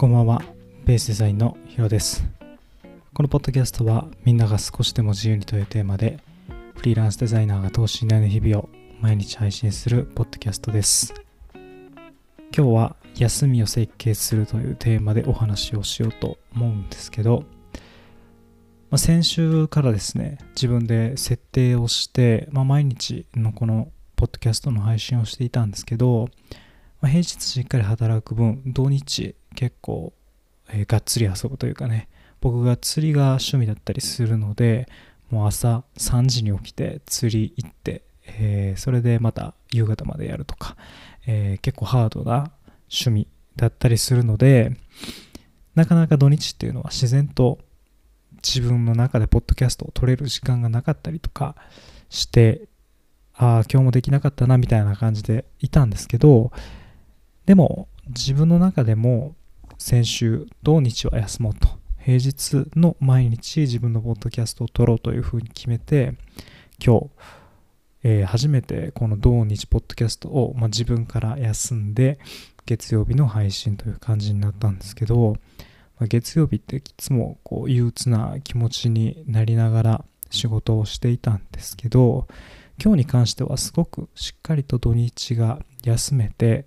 こんばんは、ベースデザインのヒロです。このポッドキャストはみんなが少しでも自由にというテーマでフリーランスデザイナーが等身大の日々を毎日配信するポッドキャストです。今日は休みを設計するというテーマでお話をしようと思うんですけど、まあ、先週からですね、自分で設定をして、まあ、毎日のこのポッドキャストの配信をしていたんですけど、ま、平日しっかり働く分、土日結構、えーがっつり遊ぶというかね、僕が釣りが趣味だったりするので、もう朝3時に起きて釣り行って、えーそれでまた夕方までやるとか、えー結構ハードな趣味だったりするので、なかなか土日っていうのは自然と自分の中でポッドキャストを撮れる時間がなかったりとかして、ああ、今日もできなかったなみたいな感じでいたんですけど、でも自分の中でも先週土日は休もうと。平日の毎日自分のポッドキャストを撮ろうというふうに決めて今日、えー初めてこの土日ポッドキャストを、まあ、自分から休んで月曜日の配信という感じになったんですけど、まあ月曜日っていつもこう憂鬱な気持ちになりながら仕事をしていたんですけど今日に関してはすごくしっかりと土日が休めて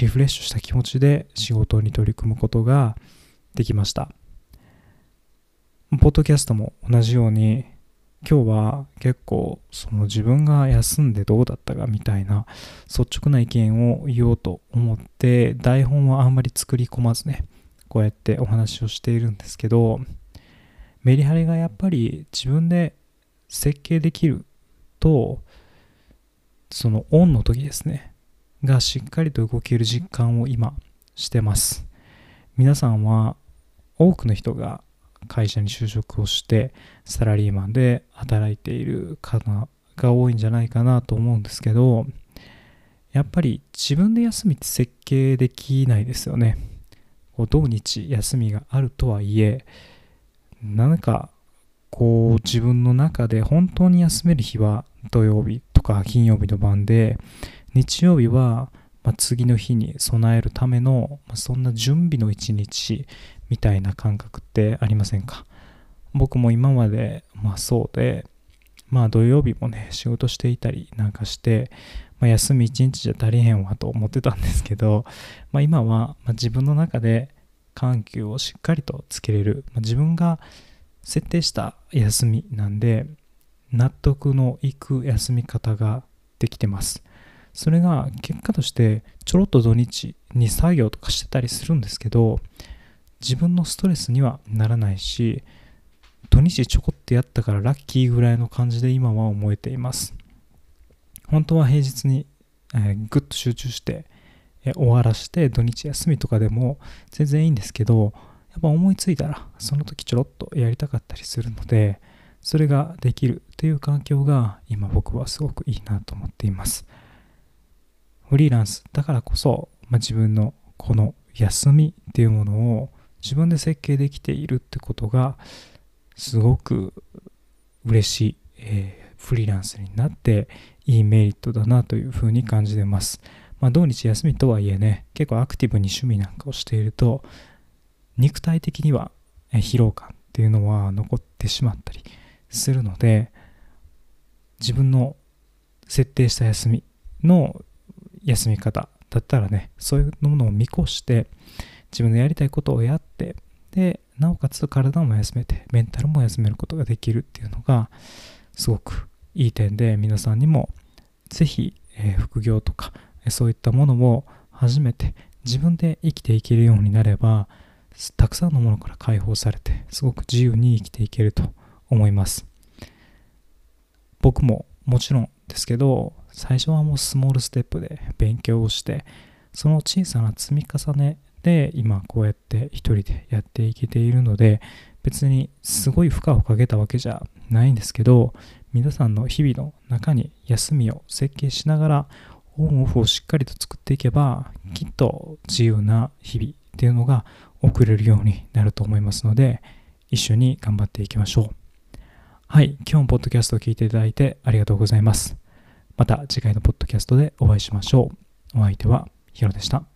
リフレッシュした気持ちで仕事に取り組むことができました。ポッドキャストも同じように今日は結構その自分が休んでどうだったかみたいな率直な意見を言おうと思って台本はあんまり作り込まずねこうやってお話をしているんですけどメリハリがやっぱり自分で設計できるとそのオンの時ですねがしっかりと動ける実感を今してます。皆さんは多くの人が会社に就職をしてサラリーマンで働いている方が多いんじゃないかなと思うんですけどやっぱり自分で休みって設計できないですよね。こう土日休みがあるとはいえ何かこう自分の中で本当に休める日は土曜日とか金曜日の晩で日曜日は、まあ、次の日に備えるための、まあ、そんな準備の一日みたいな感覚ってありませんか？僕も今まで、まあ、そうで、まあ土曜日もね仕事していたりなんかして、まあ、休み一日じゃ足りへんわと思ってたんですけど、まあ、今は、ま、自分の中で緩急をしっかりとつけれる、ま、自分が設定した休みなんで納得のいく休み方ができてます。それが結果としてちょろっと土日に作業とかしてたりするんですけど自分のストレスにはならないし土日ちょこってやったからラッキーぐらいの感じで今は思えています。本当は平日に、えーぐっと集中して、えー終わらして土日休みとかでも全然いいんですけどやっぱ思いついたらその時ちょろっとやりたかったりするのでそれができるという環境が今僕はすごくいいなと思っています。フリーランスだからこそ、まあ、自分のこの休みっていうものを自分で設計できているってことがすごく嬉しい、えーフリーランスになっていいメリットだなというふうに感じてます。まあ、土日休みとはいえね結構アクティブに趣味なんかをしていると肉体的には疲労感っていうのは残ってしまったりするので自分の設定した休みの休み方だったらねそういうものを見越して自分のやりたいことをやってでなおかつ体も休めてメンタルも休めることができるっていうのがすごくいい点で皆さんにもぜひ、え副業とかそういったものを始めて自分で生きていけるようになればたくさんのものから解放されてすごく自由に生きていけると思います。僕ももちろんですけど最初はもうスモールステップで勉強をしてその小さな積み重ねで今こうやって一人でやっていけているので別にすごい負荷をかけたわけじゃないんですけど皆さんの日々の中に休みを設計しながらオンオフをしっかりと作っていけばきっと自由な日々っていうのが送れるようになると思いますので一緒に頑張っていきましょう。はい今日もポッドキャストを聞いていただいてありがとうございます。また次回のポッドキャストでお会いしましょう。お相手はヒロでした。